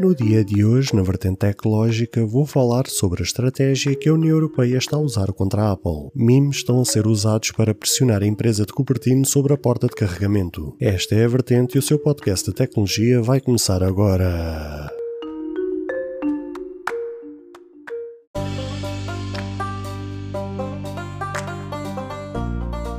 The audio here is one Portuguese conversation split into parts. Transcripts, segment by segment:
No dia de hoje, na vertente tecnológica, vou falar sobre a estratégia que a União Europeia está a usar contra a Apple. Memes estão a ser usados para pressionar a empresa de Cupertino sobre a porta de carregamento. Esta é a vertente e o seu podcast de tecnologia vai começar agora.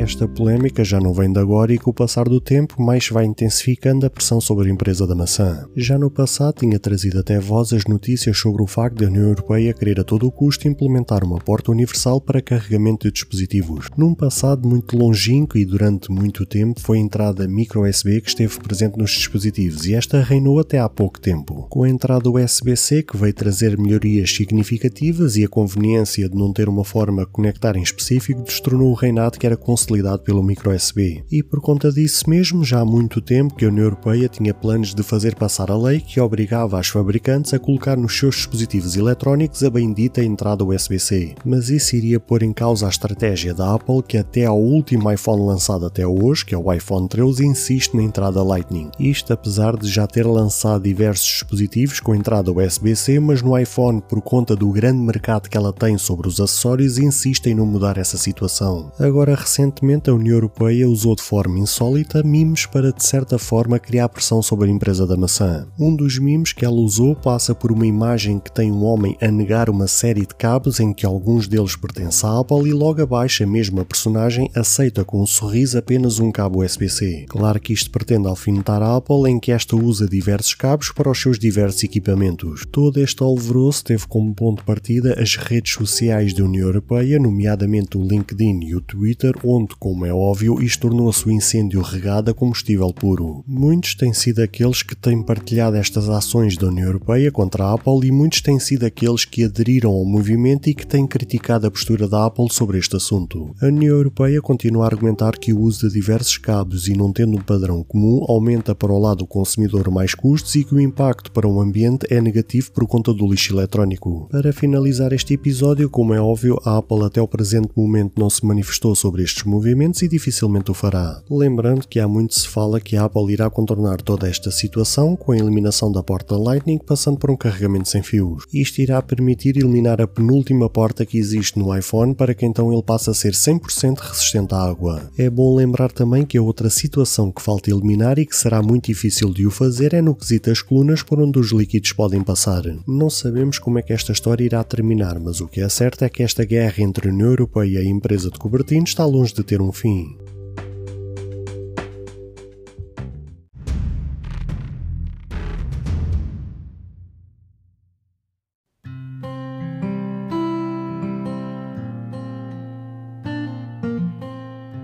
Esta polémica já não vem de agora e com o passar do tempo mais vai intensificando a pressão sobre a empresa da maçã. Já no passado tinha trazido até voz as notícias sobre o facto da União Europeia querer a todo o custo implementar uma porta universal para carregamento de dispositivos. Num passado muito longínquo e durante muito tempo foi a entrada micro USB que esteve presente nos dispositivos e esta reinou até há pouco tempo. Com a entrada USB-C que veio trazer melhorias significativas e a conveniência de não ter uma forma de conectar em específico destronou o reinado que era consolidado facilidade pelo micro USB. E por conta disso mesmo, já há muito tempo que a União Europeia tinha planos de fazer passar a lei que obrigava as fabricantes a colocar nos seus dispositivos eletrónicos a bendita entrada USB-C. Mas isso iria pôr em causa a estratégia da Apple que até ao último iPhone lançado até hoje, que é o iPhone 13, insiste na entrada Lightning. Isto apesar de já ter lançado diversos dispositivos com entrada USB-C, mas no iPhone, por conta do grande mercado que ela tem sobre os acessórios, insiste em não mudar essa situação. Agora, recentemente, recentemente a União Europeia usou de forma insólita memes para de certa forma criar pressão sobre a empresa da maçã. Um dos memes que ela usou passa por uma imagem que tem um homem a negar uma série de cabos em que alguns deles pertencem à Apple e logo abaixo a mesma personagem aceita com um sorriso apenas um cabo USB-C. Claro que isto pretende alfinetar a Apple em que esta usa diversos cabos para os seus diversos equipamentos. Todo este alvoroço teve como ponto de partida as redes sociais da União Europeia, nomeadamente o LinkedIn e o Twitter, onde como é óbvio, isto tornou-se o incêndio regado a combustível puro. Muitos têm sido aqueles que têm partilhado estas ações da União Europeia contra a Apple e muitos têm sido aqueles que aderiram ao movimento e que têm criticado a postura da Apple sobre este assunto. A União Europeia continua a argumentar que o uso de diversos cabos e não tendo um padrão comum aumenta para o lado do consumidor mais custos e que o impacto para o ambiente é negativo por conta do lixo eletrónico. Para finalizar este episódio, como é óbvio, a Apple até o presente momento não se manifestou sobre estes movimentos e dificilmente o fará. Lembrando que há muito se fala que a Apple irá contornar toda esta situação com a eliminação da porta Lightning passando por um carregamento sem fios. Isto irá permitir eliminar a penúltima porta que existe no iPhone para que então ele passe a ser 100% resistente à água. É bom lembrar também que a outra situação que falta eliminar e que será muito difícil de o fazer é no quesito as colunas por onde os líquidos podem passar. Não sabemos como é que esta história irá terminar, mas o que é certo é que esta guerra entre a União Europeia e a empresa de Cupertino está longe de ter um fim.